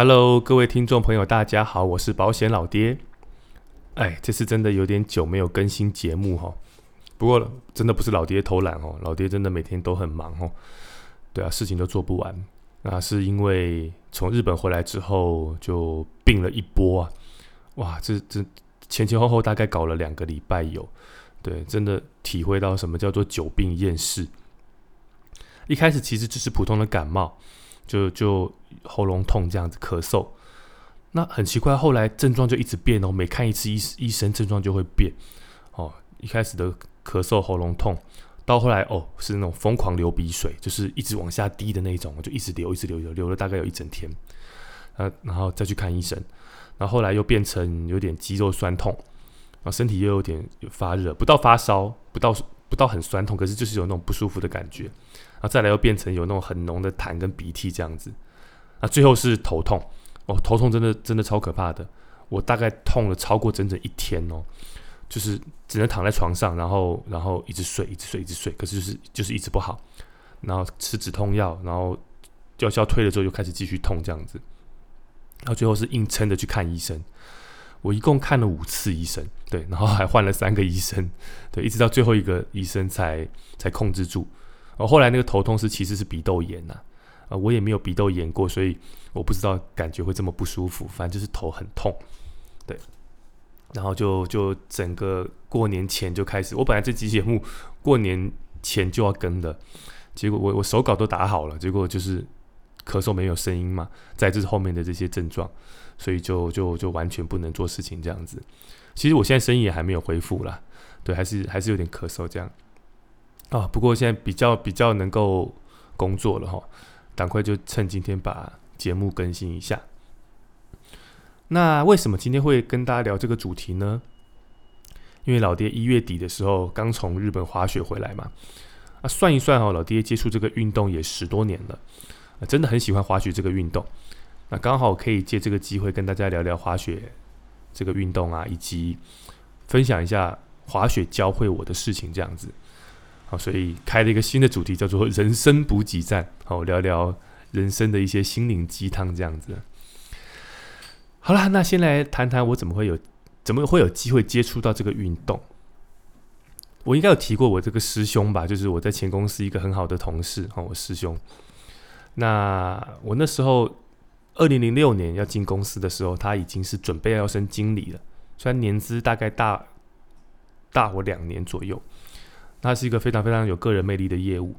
Hello，各位听众朋友，大家好，我是保险老爹。哎，这次真的有点久没有更新节目哈。不过真的不是老爹偷懒哦，老爹真的每天都很忙哦。对啊，事情都做不完。那是因为从日本回来之后就病了一波啊。哇，这这前前后后大概搞了两个礼拜有。对，真的体会到什么叫做久病厌世。一开始其实只是普通的感冒。就就喉咙痛这样子咳嗽，那很奇怪，后来症状就一直变哦，每看一次医医生症状就会变哦。一开始的咳嗽喉咙痛，到后来哦是那种疯狂流鼻水，就是一直往下滴的那种，就一直流一直流流流了大概有一整天，呃然后再去看医生，然后后来又变成有点肌肉酸痛，然后身体又有点发热，不到发烧，不到不到很酸痛，可是就是有那种不舒服的感觉。然后再来又变成有那种很浓的痰跟鼻涕这样子，那最后是头痛哦，头痛真的真的超可怕的，我大概痛了超过整整一天哦，就是只能躺在床上，然后然后一直睡，一直睡，一直睡，可是就是就是一直不好，然后吃止痛药，然后药效退了之后又开始继续痛这样子，然后最后是硬撑着去看医生，我一共看了五次医生，对，然后还换了三个医生，对，一直到最后一个医生才才控制住。哦，后来那个头痛是其实是鼻窦炎呐，啊，我也没有鼻窦炎过，所以我不知道感觉会这么不舒服，反正就是头很痛，对，然后就就整个过年前就开始，我本来这集节目过年前就要更的，结果我我手稿都打好了，结果就是咳嗽没有声音嘛，再就是后面的这些症状，所以就就就完全不能做事情这样子。其实我现在声音也还没有恢复啦，对，还是还是有点咳嗽这样。啊，不过现在比较比较能够工作了哈，赶快就趁今天把节目更新一下。那为什么今天会跟大家聊这个主题呢？因为老爹一月底的时候刚从日本滑雪回来嘛，啊，算一算哦，老爹接触这个运动也十多年了，啊，真的很喜欢滑雪这个运动。那刚好可以借这个机会跟大家聊聊滑雪这个运动啊，以及分享一下滑雪教会我的事情这样子。好，所以开了一个新的主题，叫做“人生补给站”。好，聊聊人生的一些心灵鸡汤这样子。好了，那先来谈谈我怎么会有怎么会有机会接触到这个运动。我应该有提过我这个师兄吧，就是我在前公司一个很好的同事，哦，我师兄。那我那时候二零零六年要进公司的时候，他已经是准备要升经理了，虽然年资大概大大我两年左右。他是一个非常非常有个人魅力的业务。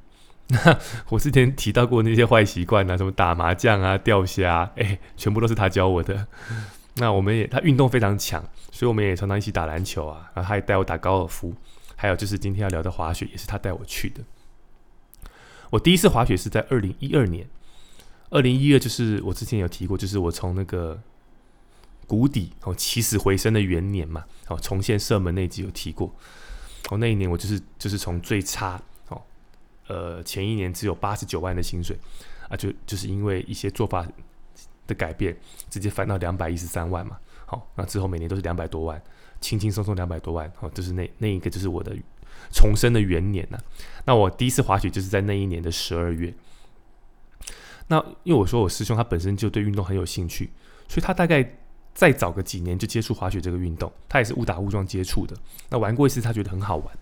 那 我之前提到过那些坏习惯啊，什么打麻将啊、钓虾，哎，全部都是他教我的。那我们也他运动非常强，所以我们也常常一起打篮球啊。然后他也带我打高尔夫，还有就是今天要聊的滑雪，也是他带我去的。我第一次滑雪是在二零一二年，二零一二就是我之前有提过，就是我从那个谷底哦起死回生的元年嘛，哦重现射门那集有提过。哦，那一年我就是就是从最差哦，呃，前一年只有八十九万的薪水啊，就就是因为一些做法的改变，直接翻到两百一十三万嘛。好，那之后每年都是两百多万，轻轻松松两百多万。哦，就是那那一个就是我的重生的元年呐。那我第一次滑雪就是在那一年的十二月。那因为我说我师兄他本身就对运动很有兴趣，所以他大概。再早个几年就接触滑雪这个运动，他也是误打误撞接触的。那玩过一次，他觉得很好玩，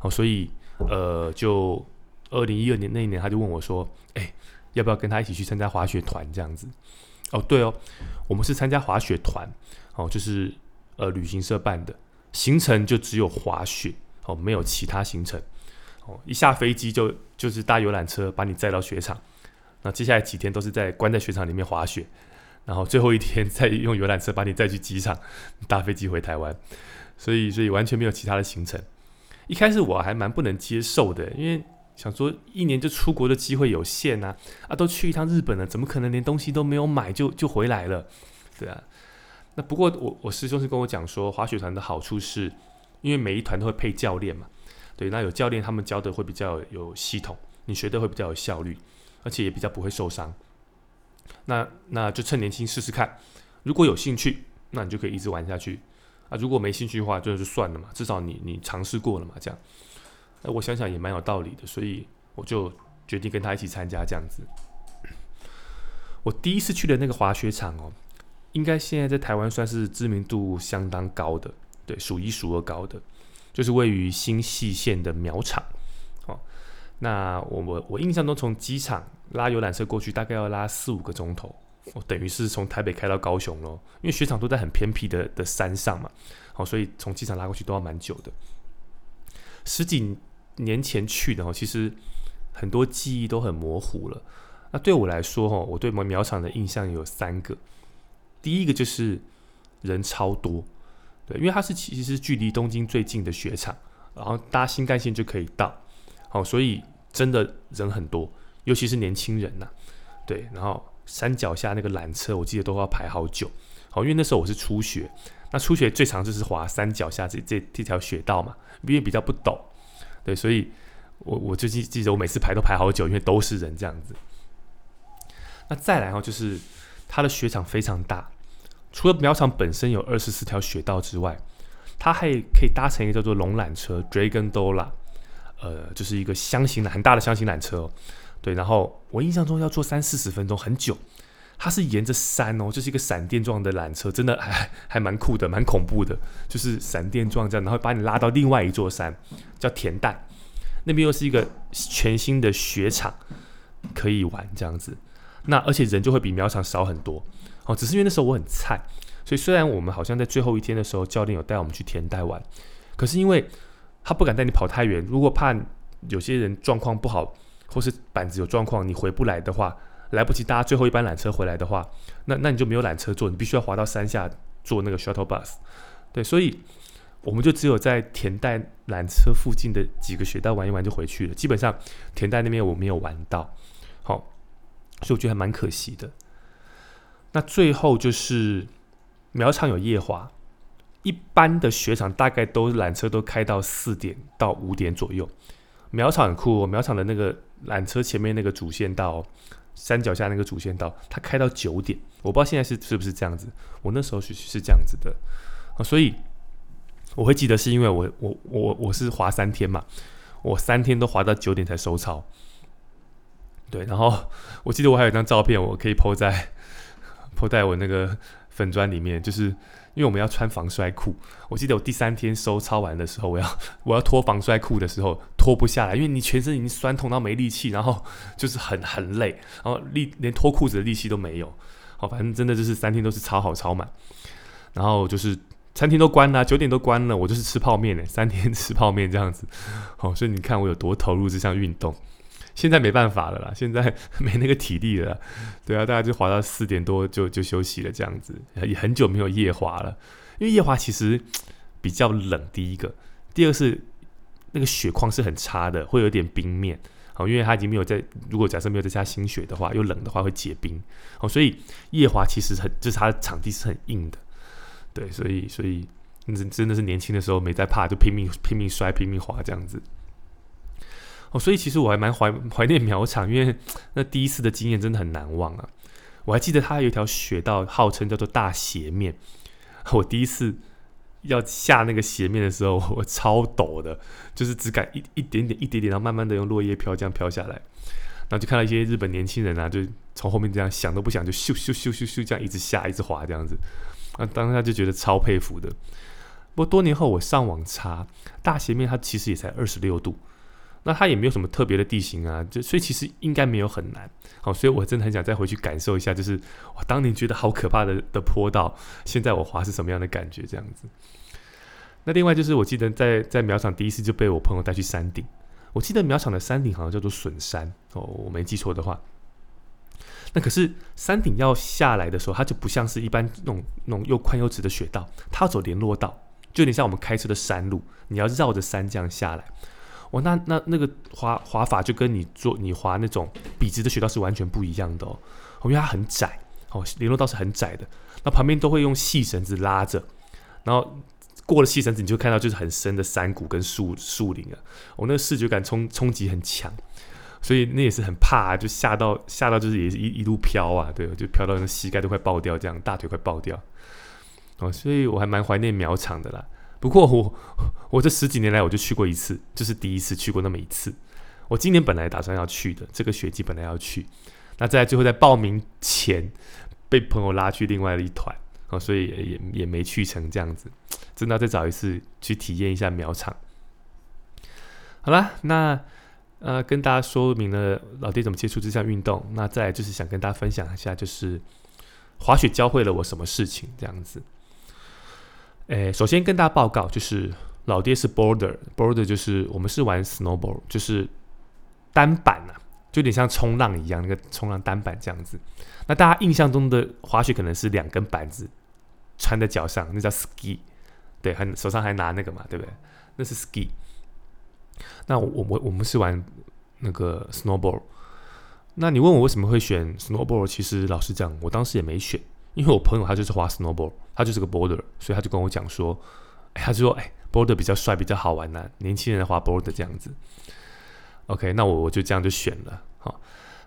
哦，所以呃，就二零一二年那一年，他就问我说：“哎，要不要跟他一起去参加滑雪团这样子？”哦，对哦，我们是参加滑雪团，哦，就是呃旅行社办的，行程就只有滑雪，哦，没有其他行程，哦，一下飞机就就是搭游览车把你载到雪场，那接下来几天都是在关在雪场里面滑雪。然后最后一天再用游览车把你载去机场，搭飞机回台湾，所以所以完全没有其他的行程。一开始我还蛮不能接受的，因为想说一年就出国的机会有限呐，啊都去一趟日本了，怎么可能连东西都没有买就就回来了？对啊。那不过我我师兄是跟我讲说，滑雪团的好处是，因为每一团都会配教练嘛，对，那有教练他们教的会比较有系统，你学的会比较有效率，而且也比较不会受伤。那那就趁年轻试试看，如果有兴趣，那你就可以一直玩下去啊。如果没兴趣的话，就是算了嘛。至少你你尝试过了嘛，这样。那我想想也蛮有道理的，所以我就决定跟他一起参加这样子。我第一次去的那个滑雪场哦，应该现在在台湾算是知名度相当高的，对，数一数二高的，就是位于新细线的苗场。哦，那我我我印象中从机场拉游览车过去大概要拉四五个钟头，我等于是从台北开到高雄咯，因为雪场都在很偏僻的的山上嘛，好，所以从机场拉过去都要蛮久的。十几年前去的哦，其实很多记忆都很模糊了。那对我来说，哈，我对苗苗场的印象有三个。第一个就是人超多，对，因为它是其实是距离东京最近的雪场，然后搭新干线就可以到，好，所以真的人很多，尤其是年轻人呐，对。然后山脚下那个缆车，我记得都要排好久，好，因为那时候我是初学，那初学最长就是滑山脚下这这这条雪道嘛，因为比较不陡，对，所以我我就记记得我每次排都排好久，因为都是人这样子。那再来哈，就是它的雪场非常大，除了苗场本身有二十四条雪道之外，它还可以搭乘一个叫做龙缆车 （Dragon Dola），呃，就是一个箱型的很大的箱型缆车。对，然后我印象中要坐三四十分钟，很久。它是沿着山哦，就是一个闪电状的缆车，真的还 还蛮酷的，蛮恐怖的，就是闪电状这样，然后把你拉到另外一座山，叫田代，那边又是一个全新的雪场，可以玩这样子。那而且人就会比苗场少很多，哦，只是因为那时候我很菜，所以虽然我们好像在最后一天的时候，教练有带我们去田代玩，可是因为他不敢带你跑太远，如果怕有些人状况不好，或是板子有状况，你回不来的话，来不及搭最后一班缆车回来的话，那那你就没有缆车坐，你必须要滑到山下坐那个 shuttle bus，对，所以我们就只有在田代缆车附近的几个雪道玩一玩就回去了，基本上田代那边我没有玩到，好。所以我觉得还蛮可惜的。那最后就是苗场有夜滑，一般的雪场大概都缆车都开到四点到五点左右。苗场很酷哦，苗场的那个缆车前面那个主线道，山脚下那个主线道，它开到九点。我不知道现在是是不是这样子，我那时候是是这样子的。所以我会记得是因为我我我我是滑三天嘛，我三天都滑到九点才收操。对，然后我记得我还有一张照片，我可以铺在铺在我那个粉砖里面，就是因为我们要穿防摔裤。我记得我第三天收操完的时候，我要 我要脱防摔裤的时候脱不下来，因为你全身已经酸痛到没力气，然后就是很很累，然后力连脱裤子的力气都没有。好，反正真的就是三天都是超好超满，然后就是餐厅都关了，九点都关了，我就是吃泡面呢，三天吃泡面这样子。好，所以你看我有多投入这项运动。现在没办法了啦，现在没那个体力了，对啊，大家就滑到四点多就就休息了，这样子也很久没有夜滑了。因为夜滑其实比较冷，第一个，第二是那个雪况是很差的，会有点冰面，好，因为它已经没有在，如果假设没有在下新雪的话，又冷的话会结冰，哦，所以夜滑其实很，就是它的场地是很硬的，对，所以所以真真的是年轻的时候没在怕，就拼命拼命摔拼命滑这样子。哦，所以其实我还蛮怀 怀念苗场，因为那第一次的经验真的很难忘啊！我还记得它有一条雪道，号称叫做大斜面。我第一次要下那个斜面的时候，我超陡的，就是只敢一一点点、一点点，然后慢慢的用落叶飘这样飘下来，然后就看到一些日本年轻人啊，就从后面这样想都不想就咻咻咻咻咻这样一直下、一直滑这样子，啊，当下就觉得超佩服的。不过多年后我上网查，大斜面它其实也才二十六度。那它也没有什么特别的地形啊，就所以其实应该没有很难。好，所以我真的很想再回去感受一下，就是我当年觉得好可怕的的坡道，现在我滑是什么样的感觉这样子。那另外就是我记得在在苗场第一次就被我朋友带去山顶，我记得苗场的山顶好像叫做笋山哦，我没记错的话。那可是山顶要下来的时候，它就不像是一般那种那种又宽又直的雪道，它要走联络道，就有点像我们开车的山路，你要绕着山这样下来。哦，那那那个滑滑法就跟你做你滑那种笔直的雪道是完全不一样的哦，因为它很窄，哦，联络道是很窄的，那旁边都会用细绳子拉着，然后过了细绳子，你就看到就是很深的山谷跟树树林啊，我那个视觉感冲冲击很强，所以那也是很怕，就吓到吓到就是也是一一路飘啊，对，就飘到那膝盖都快爆掉，这样大腿快爆掉，哦，所以我还蛮怀念苗场的啦。不过我我这十几年来我就去过一次，这是第一次去过那么一次。我今年本来打算要去的，这个雪季本来要去，那在最后在报名前被朋友拉去另外的一团哦，所以也也没去成这样子，真的要再找一次去体验一下苗场。好啦，那呃跟大家说明了老爹怎么接触这项运动，那再就是想跟大家分享一下，就是滑雪教会了我什么事情这样子。诶，首先跟大家报告，就是老爹是 border，border 就是我们是玩 snowboard，就是单板啊，就有点像冲浪一样，那个冲浪单板这样子。那大家印象中的滑雪可能是两根板子穿在脚上，那叫 ski，对，还手上还拿那个嘛，对不对？那是 ski。那我我我们是玩那个 snowboard。那你问我为什么会选 snowboard？其实老实讲，我当时也没选。因为我朋友他就是滑 snowboard，他就是个 border，所以他就跟我讲说，他就说，哎，border 比较帅，比较好玩呐，年轻人滑 border 这样子。OK，那我我就这样就选了。好，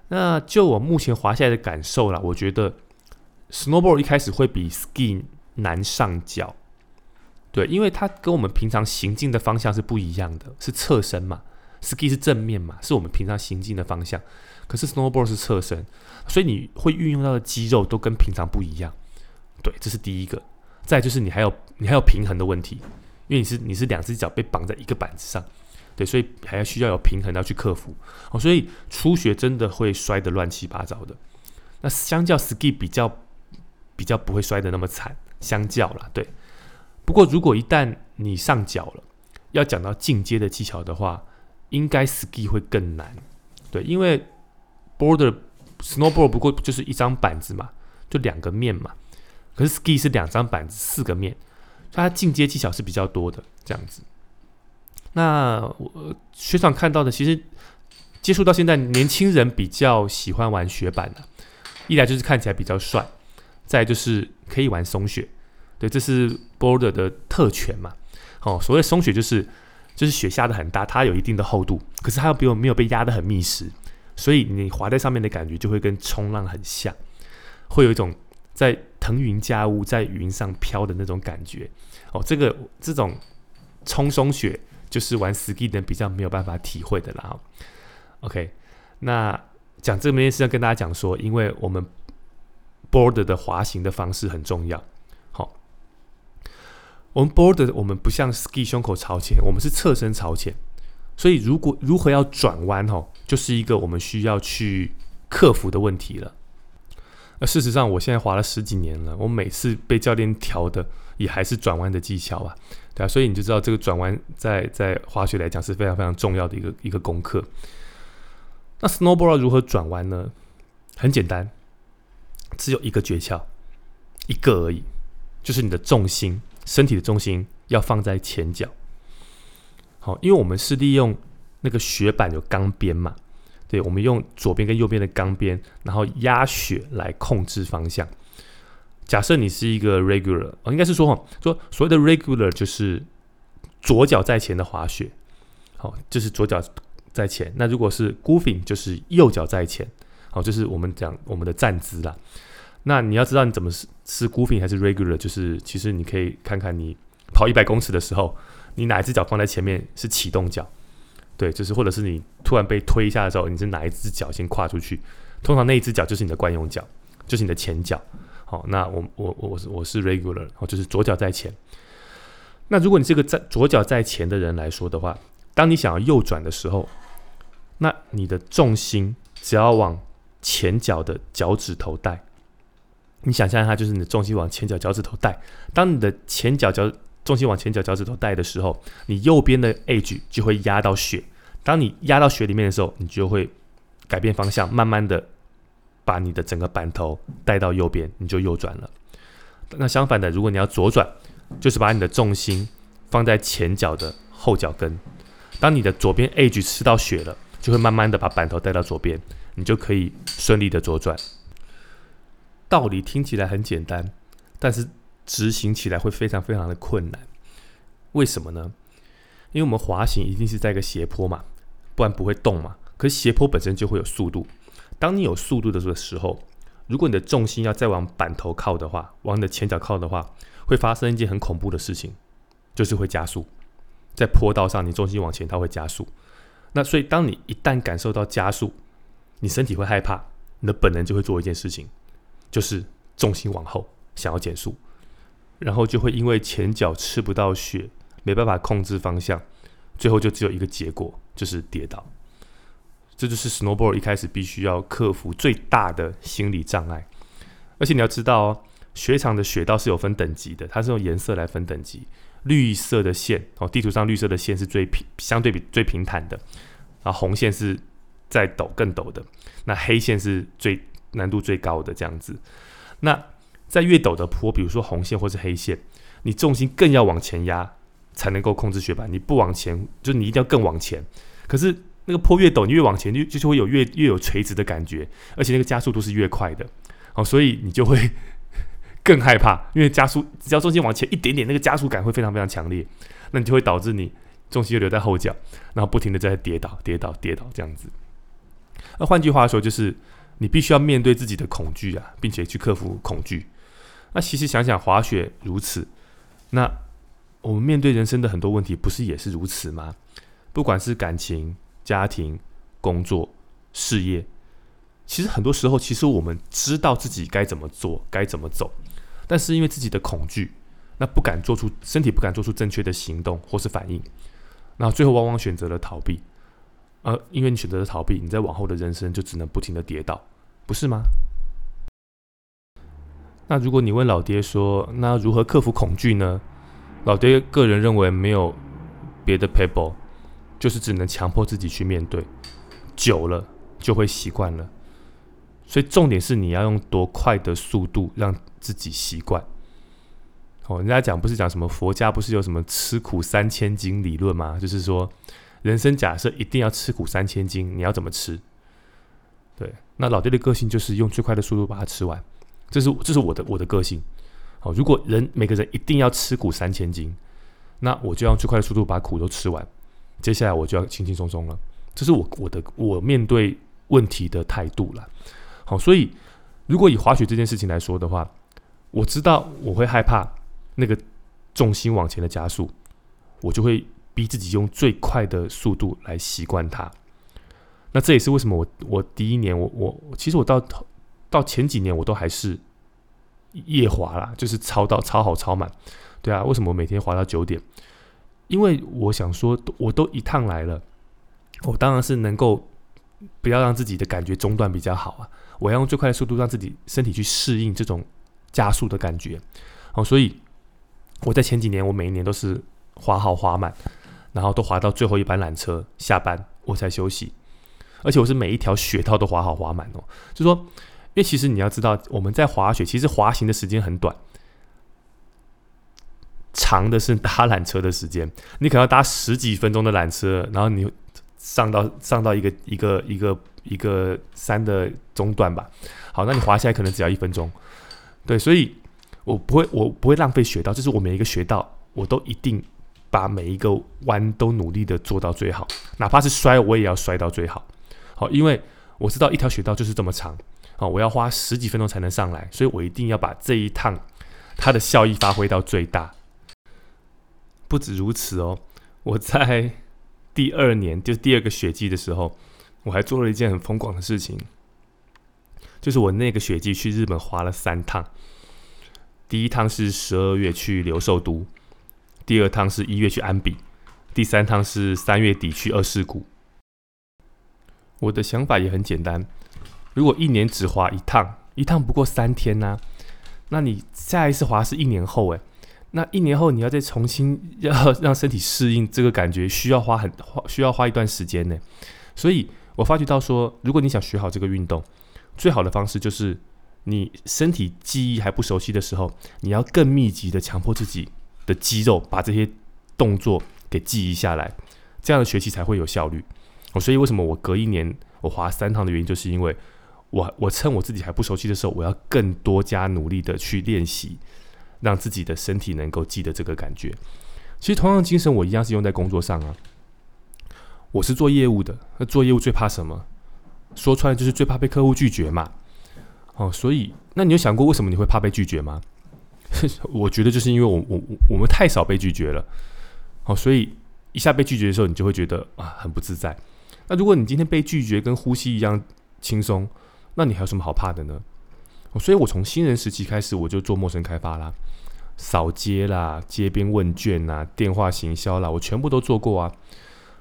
那就我目前滑下来的感受啦，我觉得 snowboard 一开始会比 ski 难上脚，对，因为它跟我们平常行进的方向是不一样的，是侧身嘛，ski 是正面嘛，是我们平常行进的方向。可是 snowboard 是侧身，所以你会运用到的肌肉都跟平常不一样。对，这是第一个。再就是你还有你还有平衡的问题，因为你是你是两只脚被绑在一个板子上，对，所以还要需要有平衡要去克服。哦，所以初学真的会摔得乱七八糟的。那相较 ski 比较比较不会摔得那么惨，相较啦，对。不过如果一旦你上脚了，要讲到进阶的技巧的话，应该 ski 会更难。对，因为 border snowboard 不过就是一张板子嘛，就两个面嘛。可是 ski 是两张板子四个面，它进阶技巧是比较多的这样子。那我学长看到的，其实接触到现在，年轻人比较喜欢玩雪板的。一来就是看起来比较帅，再就是可以玩松雪。对，这是 border 的特权嘛。哦，所谓松雪就是就是雪下的很大，它有一定的厚度，可是它又比我没有被压得很密实。所以你滑在上面的感觉就会跟冲浪很像，会有一种在腾云驾雾、在云上飘的那种感觉。哦，这个这种冲松雪就是玩 ski 的人比较没有办法体会的啦。OK，那讲这边是要跟大家讲说，因为我们 board 的滑行的方式很重要。好，我们 board 我们不像 ski 胸口朝前，我们是侧身朝前。所以，如果如何要转弯哦，就是一个我们需要去克服的问题了。那事实上，我现在滑了十几年了，我每次被教练调的也还是转弯的技巧啊，对啊，所以你就知道这个转弯在在滑雪来讲是非常非常重要的一个一个功课。那 snowboard 如何转弯呢？很简单，只有一个诀窍，一个而已，就是你的重心，身体的重心要放在前脚。好，因为我们是利用那个雪板有钢边嘛，对，我们用左边跟右边的钢边，然后压雪来控制方向。假设你是一个 regular，哦，应该是说哈，说所谓的 regular 就是左脚在前的滑雪，好，就是左脚在前。那如果是 goofing，就是右脚在前，好，就是我们讲我们的站姿啦。那你要知道你怎么是是 goofing 还是 regular，就是其实你可以看看你跑一百公尺的时候。你哪一只脚放在前面是启动脚，对，就是或者是你突然被推一下的时候，你是哪一只脚先跨出去？通常那一只脚就是你的惯用脚，就是你的前脚。好，那我我我是我是 regular，哦，就是左脚在前。那如果你这个在左脚在前的人来说的话，当你想要右转的时候，那你的重心只要往前脚的脚趾头带。你想象一下，就是你的重心往前脚脚趾头带。当你的前脚脚重心往前脚脚趾头带的时候，你右边的 edge 就会压到雪。当你压到雪里面的时候，你就会改变方向，慢慢的把你的整个板头带到右边，你就右转了。那相反的，如果你要左转，就是把你的重心放在前脚的后脚跟。当你的左边 edge 吃到雪了，就会慢慢的把板头带到左边，你就可以顺利的左转。道理听起来很简单，但是。执行起来会非常非常的困难，为什么呢？因为我们滑行一定是在一个斜坡嘛，不然不会动嘛。可是斜坡本身就会有速度，当你有速度的时候，如果你的重心要再往板头靠的话，往你的前脚靠的话，会发生一件很恐怖的事情，就是会加速。在坡道上，你重心往前，它会加速。那所以，当你一旦感受到加速，你身体会害怕，你的本能就会做一件事情，就是重心往后，想要减速，然后就会因为前脚吃不到血，没办法控制方向，最后就只有一个结果，就是跌倒。这就是 snowboard 一开始必须要克服最大的心理障碍。而且你要知道哦，雪场的雪道是有分等级的，它是用颜色来分等级。绿色的线哦，地图上绿色的线是最平，相对比最平坦的，然后红线是再陡更陡的，那黑线是最难度最高的这样子。那在越陡的坡，比如说红线或是黑线，你重心更要往前压才能够控制雪板，你不往前，就你一定要更往前。可是那个坡越陡，你越往前，就就是会有越越有垂直的感觉，而且那个加速度是越快的，哦，所以你就会。更害怕，因为加速只要重心往前一点点，那个加速感会非常非常强烈，那你就会导致你重心就留在后脚，然后不停的在跌倒、跌倒、跌倒这样子。那换句话说，就是你必须要面对自己的恐惧啊，并且去克服恐惧。那其实想想滑雪如此，那我们面对人生的很多问题，不是也是如此吗？不管是感情、家庭、工作、事业，其实很多时候，其实我们知道自己该怎么做，该怎么走。但是因为自己的恐惧，那不敢做出身体不敢做出正确的行动或是反应，那最后往往选择了逃避。而因为你选择了逃避，你在往后的人生就只能不停的跌倒，不是吗？那如果你问老爹说，那如何克服恐惧呢？老爹个人认为没有别的 paper，就是只能强迫自己去面对，久了就会习惯了。所以重点是你要用多快的速度让自己习惯。哦，人家讲不是讲什么佛家不是有什么吃苦三千斤理论吗？就是说，人生假设一定要吃苦三千斤，你要怎么吃？对，那老爹的个性就是用最快的速度把它吃完。这是这是我的我的个性。好，如果人每个人一定要吃苦三千斤，那我就用最快的速度把苦都吃完。接下来我就要轻轻松松了。这是我我的我面对问题的态度了。好，所以如果以滑雪这件事情来说的话，我知道我会害怕那个重心往前的加速，我就会逼自己用最快的速度来习惯它。那这也是为什么我我第一年我我其实我到到前几年我都还是夜滑啦，就是超到超好超满。对啊，为什么我每天滑到九点？因为我想说，我都一趟来了，我当然是能够不要让自己的感觉中断比较好啊。我要用最快的速度让自己身体去适应这种加速的感觉，好，所以我在前几年，我每一年都是滑好滑满，然后都滑到最后一班缆车下班我才休息，而且我是每一条雪道都滑好滑满哦。就说，因为其实你要知道，我们在滑雪，其实滑行的时间很短，长的是搭缆车的时间，你可能要搭十几分钟的缆车，然后你上到上到一个一个一个。一个山的中段吧，好，那你滑下来可能只要一分钟，对，所以我不会，我不会浪费雪道，就是我每一个雪道，我都一定把每一个弯都努力的做到最好，哪怕是摔，我也要摔到最好，好，因为我知道一条雪道就是这么长，啊，我要花十几分钟才能上来，所以我一定要把这一趟它的效益发挥到最大。不止如此哦，我在第二年，就是第二个雪季的时候。我还做了一件很疯狂的事情，就是我那个雪季去日本滑了三趟。第一趟是十二月去留寿都，第二趟是一月去安比，第三趟是三月底去二世谷。我的想法也很简单，如果一年只滑一趟，一趟不过三天呢，那你下一次滑是一年后，诶，那一年后你要再重新要让身体适应这个感觉，需要花很花需要花一段时间呢，所以。我发觉到说，如果你想学好这个运动，最好的方式就是你身体记忆还不熟悉的时候，你要更密集的强迫自己的肌肉把这些动作给记忆下来，这样的学习才会有效率。哦，所以为什么我隔一年我滑三趟的原因，就是因为我我趁我自己还不熟悉的时候，我要更多加努力的去练习，让自己的身体能够记得这个感觉。其实同样精神，我一样是用在工作上啊。我是做业务的，那做业务最怕什么？说出来就是最怕被客户拒绝嘛。哦，所以那你有想过为什么你会怕被拒绝吗？我觉得就是因为我我我们太少被拒绝了。哦，所以一下被拒绝的时候，你就会觉得啊很不自在。那如果你今天被拒绝跟呼吸一样轻松，那你还有什么好怕的呢？所以我从新人时期开始，我就做陌生开发啦，扫街啦、街边问卷啦、电话行销啦，我全部都做过啊。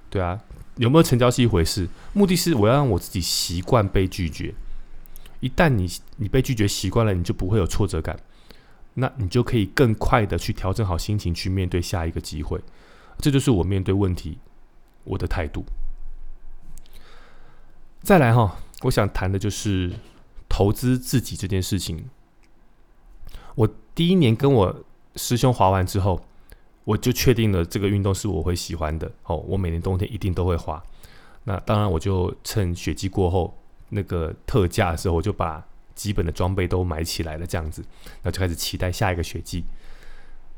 对啊，有没有成交是一回事，目的是我要让我自己习惯被拒绝。一旦你你被拒绝习惯了，你就不会有挫折感，那你就可以更快的去调整好心情，去面对下一个机会。这就是我面对问题我的态度。再来哈，我想谈的就是投资自己这件事情。我第一年跟我师兄滑完之后，我就确定了这个运动是我会喜欢的。哦，我每年冬天一定都会滑。那当然，我就趁雪季过后那个特价的时候，我就把基本的装备都买起来了。这样子，那就开始期待下一个雪季。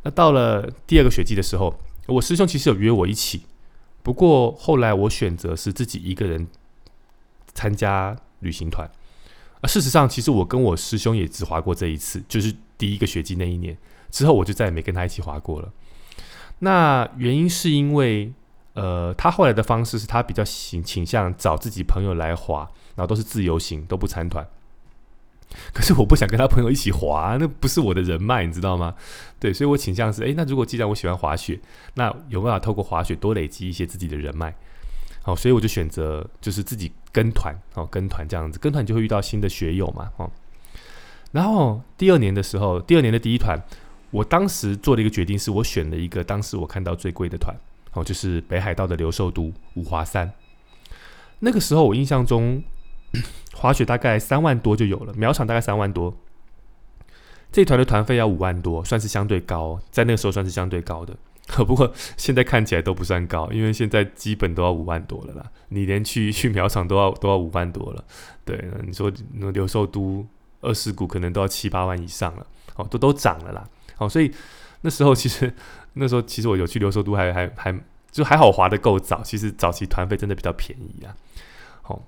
那到了第二个雪季的时候，我师兄其实有约我一起，不过后来我选择是自己一个人。参加旅行团啊，事实上，其实我跟我师兄也只滑过这一次，就是第一个学季那一年之后，我就再也没跟他一起滑过了。那原因是因为，呃，他后来的方式是他比较倾倾向找自己朋友来滑，然后都是自由行，都不参团。可是我不想跟他朋友一起滑，那不是我的人脉，你知道吗？对，所以我倾向是，诶，那如果既然我喜欢滑雪，那有办法透过滑雪多累积一些自己的人脉。好，所以我就选择就是自己跟团，哦，跟团这样子，跟团就会遇到新的学友嘛，哦。然后第二年的时候，第二年的第一团，我当时做了一个决定，是我选了一个当时我看到最贵的团，哦，就是北海道的留寿都五华山。那个时候我印象中，滑雪大概三万多就有了，苗场大概三万多，这团的团费要五万多，算是相对高，在那个时候算是相对高的。可 不过现在看起来都不算高，因为现在基本都要五万多了啦。你连去去苗场都要都要五万多了。对，你说那留寿都二世谷可能都要七八万以上了。哦，都都涨了啦。好，所以那时候其实 那时候其实我有去留寿都，还还还就还好滑的够早。其实早期团费真的比较便宜啊。好，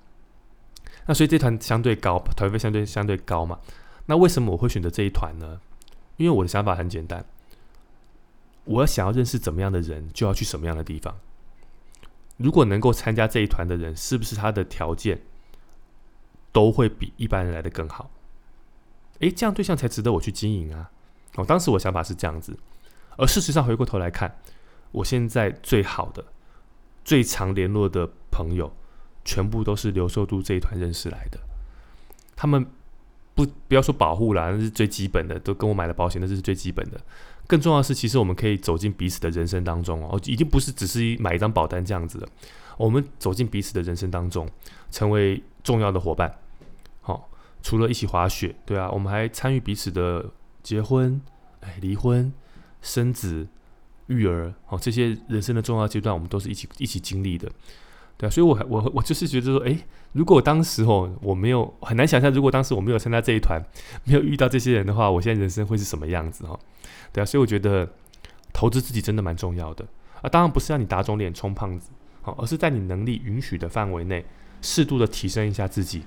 那所以这团相对高，团费相对相对高嘛。那为什么我会选择这一团呢？因为我的想法很简单。我想要认识怎么样的人，就要去什么样的地方。如果能够参加这一团的人，是不是他的条件都会比一般人来的更好？诶，这样对象才值得我去经营啊！哦，当时我想法是这样子，而事实上回过头来看，我现在最好的、最常联络的朋友，全部都是留寿都这一团认识来的。他们不不要说保护啦，那是最基本的，都跟我买了保险，那是最基本的。更重要的是，其实我们可以走进彼此的人生当中哦，已经不是只是买一张保单这样子了。我们走进彼此的人生当中，成为重要的伙伴。好，除了一起滑雪，对啊，我们还参与彼此的结婚、哎离婚、生子、育儿，好，这些人生的重要阶段，我们都是一起一起经历的。对啊，所以我我我就是觉得说，哎，如果当时哦，我没有很难想象，如果当时我没有参加这一团，没有遇到这些人的话，我现在人生会是什么样子哦？对啊，所以我觉得投资自己真的蛮重要的啊。当然不是让你打肿脸充胖子，好，而是在你能力允许的范围内，适度的提升一下自己，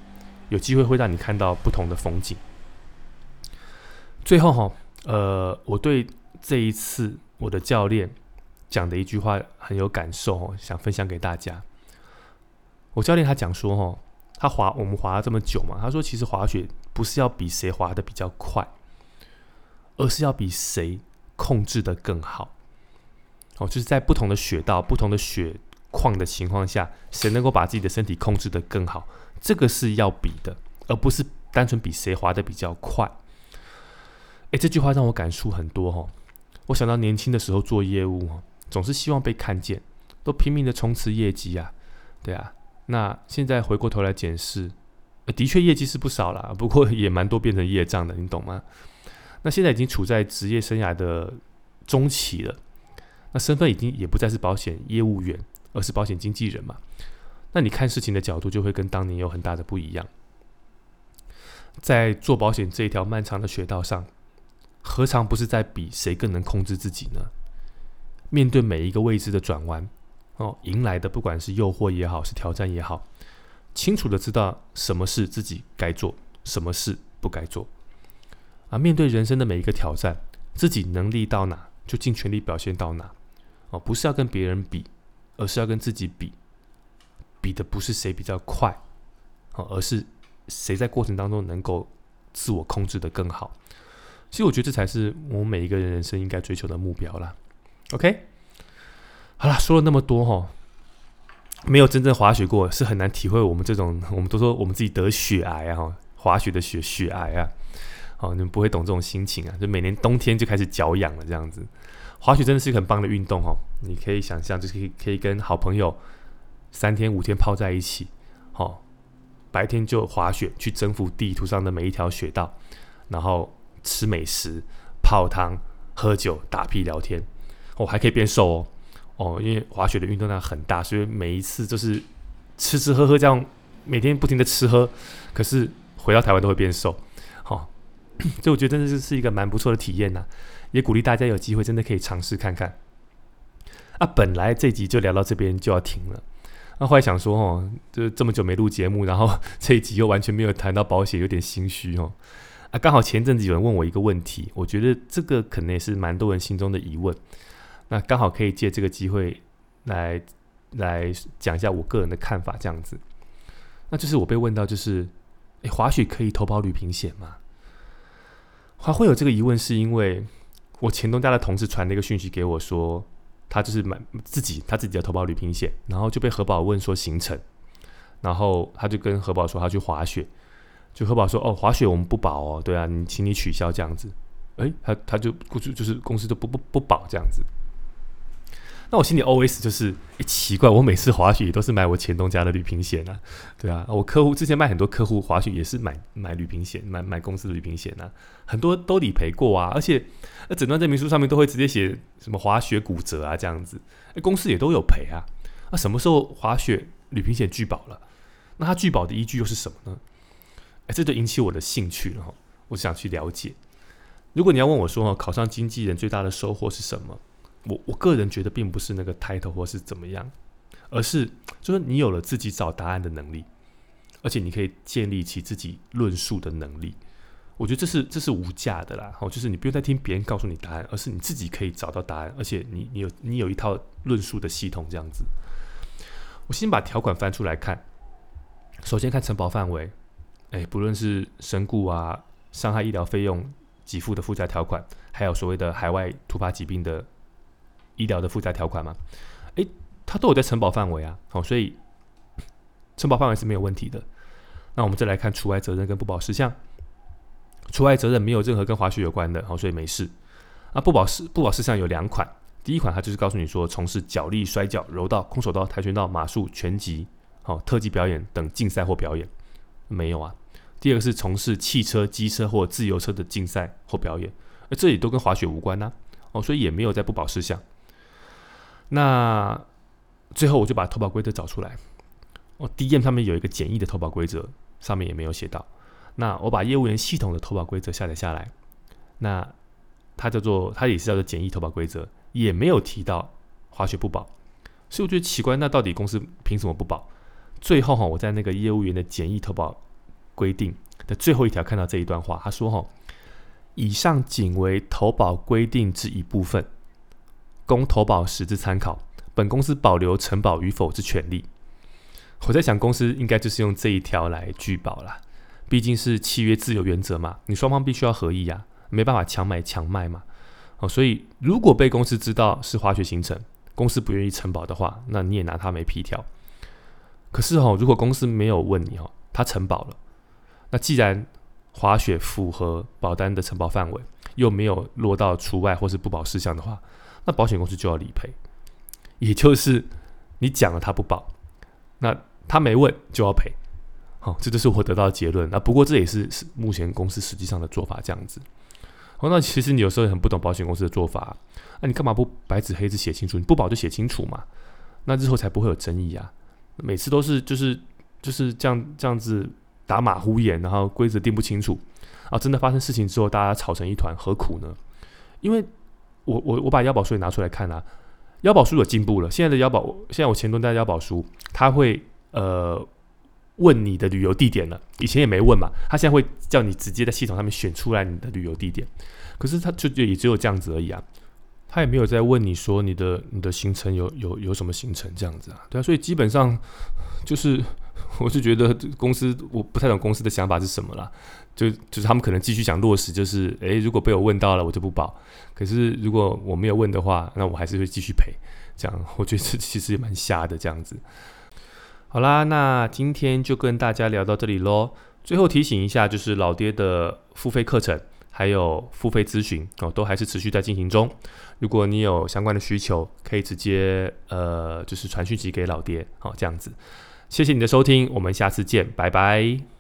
有机会会让你看到不同的风景。最后哈，呃，我对这一次我的教练讲的一句话很有感受哦，想分享给大家。我教练他讲说，哈，他滑我们滑了这么久嘛，他说其实滑雪不是要比谁滑的比较快，而是要比谁控制的更好。哦，就是在不同的雪道、不同的雪况的情况下，谁能够把自己的身体控制的更好，这个是要比的，而不是单纯比谁滑的比较快。哎，这句话让我感触很多哈。我想到年轻的时候做业务，总是希望被看见，都拼命的冲刺业绩啊，对啊。那现在回过头来检视，的确业绩是不少了，不过也蛮多变成业障的，你懂吗？那现在已经处在职业生涯的中期了，那身份已经也不再是保险业务员，而是保险经纪人嘛。那你看事情的角度就会跟当年有很大的不一样。在做保险这一条漫长的雪道上，何尝不是在比谁更能控制自己呢？面对每一个未知的转弯。哦，迎来的不管是诱惑也好，是挑战也好，清楚的知道什么是自己该做，什么事不该做。啊，面对人生的每一个挑战，自己能力到哪就尽全力表现到哪。哦，不是要跟别人比，而是要跟自己比。比的不是谁比较快，哦，而是谁在过程当中能够自我控制的更好。其实我觉得这才是我们每一个人人生应该追求的目标啦。OK，好了，说了那么多哈，没有真正滑雪过是很难体会我们这种，我们都说我们自己得血癌啊，滑雪的血血癌啊，哦，你们不会懂这种心情啊，就每年冬天就开始脚痒了这样子。滑雪真的是很棒的运动哦，你可以想象，就是可以可以跟好朋友三天五天泡在一起，好，白天就滑雪去征服地图上的每一条雪道，然后。吃美食、泡汤、喝酒、打屁聊天，哦还可以变瘦哦哦，因为滑雪的运动量很大，所以每一次就是吃吃喝喝这样，每天不停的吃喝，可是回到台湾都会变瘦，好，这我觉得真的是一个蛮不错的体验呐，也鼓励大家有机会真的可以尝试看看。啊，本来这集就聊到这边就要停了，那后来想说哦，就这么久没录节目，然后 这一集又完全没有谈到保险，有点心虚哦。啊，刚好前阵子有人问我一个问题，我觉得这个可能也是蛮多人心中的疑问。那刚好可以借这个机会来来讲一下我个人的看法，这样子。那就是我被问到，就是诶，滑雪可以投保旅平险吗？还会有这个疑问，是因为我前东家的同事传了一个讯息给我，说他就是买自己他自己的投保旅平险，然后就被核保问说行程，然后他就跟核保说他去滑雪。就核保说哦，滑雪我们不保哦，对啊，你请你取消这样子，诶，他他就过去就是公司就不不不保这样子。那我心里 OS 就是，诶，奇怪，我每次滑雪都是买我前东家的旅行险啊，对啊，我客户之前卖很多客户滑雪也是买买旅行险，买买公司的旅行险啊，很多都理赔过啊，而且那诊断证明书上面都会直接写什么滑雪骨折啊这样子，诶，公司也都有赔啊。那什么时候滑雪旅行险拒保了？那它拒保的依据又是什么呢？哎，这就引起我的兴趣了哈！我想去了解。如果你要问我说哈，考上经纪人最大的收获是什么？我我个人觉得并不是那个 title 或是怎么样，而是就是你有了自己找答案的能力，而且你可以建立起自己论述的能力。我觉得这是这是无价的啦！哦，就是你不用再听别人告诉你答案，而是你自己可以找到答案，而且你你有你有一套论述的系统这样子。我先把条款翻出来看，首先看承保范围。哎，不论是身故啊、伤害医疗费用给付的附加条款，还有所谓的海外突发疾病的医疗的附加条款嘛，哎，它都有在承保范围啊。好，所以 承保范围是没有问题的。那我们再来看除外责任跟不保事项。除外责任没有任何跟滑雪有关的，好，所以没事。那不保事不保事项有两款，第一款它就是告诉你说，从事脚力、摔跤、柔道、空手道、跆拳道、马术、拳击、好特技表演等竞赛或表演。没有啊。第二个是从事汽车、机车或自由车的竞赛或表演，而这里都跟滑雪无关呐，哦，所以也没有在不保事项。那最后我就把投保规则找出来，我，D M 上面有一个简易的投保规则，上面也没有写到。那我把业务员系统的投保规则下载下来，那它叫做它也是叫做简易投保规则，也没有提到滑雪不保，所以我觉得奇怪，那到底公司凭什么不保？最后哈，我在那个业务员的简易投保规定的最后一条看到这一段话，他说：“哈，以上仅为投保规定之一部分，供投保时之参考。本公司保留承保与否之权利。”我在想，公司应该就是用这一条来拒保啦，毕竟是契约自由原则嘛，你双方必须要合意呀，没办法强买强卖嘛。哦，所以如果被公司知道是滑雪行程，公司不愿意承保的话，那你也拿他没皮条。可是哦，如果公司没有问你哦，他承保了，那既然滑雪符合保单的承保范围，又没有落到除外或是不保事项的话，那保险公司就要理赔。也就是你讲了他不保，那他没问就要赔。好，这就是我得到的结论。那不过这也是是目前公司实际上的做法这样子。哦，那其实你有时候很不懂保险公司的做法，那你干嘛不白纸黑字写清楚？你不保就写清楚嘛，那日后才不会有争议啊。每次都是就是就是这样这样子打马虎眼，然后规则定不清楚啊！真的发生事情之后，大家吵成一团，何苦呢？因为我我我把腰宝书也拿出来看啊，腰宝书有进步了。现在的腰宝，现在我前端带腰宝书，他会呃问你的旅游地点了，以前也没问嘛，他现在会叫你直接在系统上面选出来你的旅游地点，可是他就也只有这样子而已啊。他也没有在问你说你的你的行程有有有什么行程这样子啊？对啊，所以基本上就是 我就觉得公司我不太懂公司的想法是什么啦，就就是他们可能继续想落实，就是诶，如果被我问到了，我就不保。可是如果我没有问的话，那我还是会继续赔。这样我觉得这其实也蛮瞎的这样子。好啦，那今天就跟大家聊到这里喽。最后提醒一下，就是老爹的付费课程还有付费咨询哦，都还是持续在进行中。如果你有相关的需求，可以直接呃，就是传讯息给老爹，好这样子。谢谢你的收听，我们下次见，拜拜。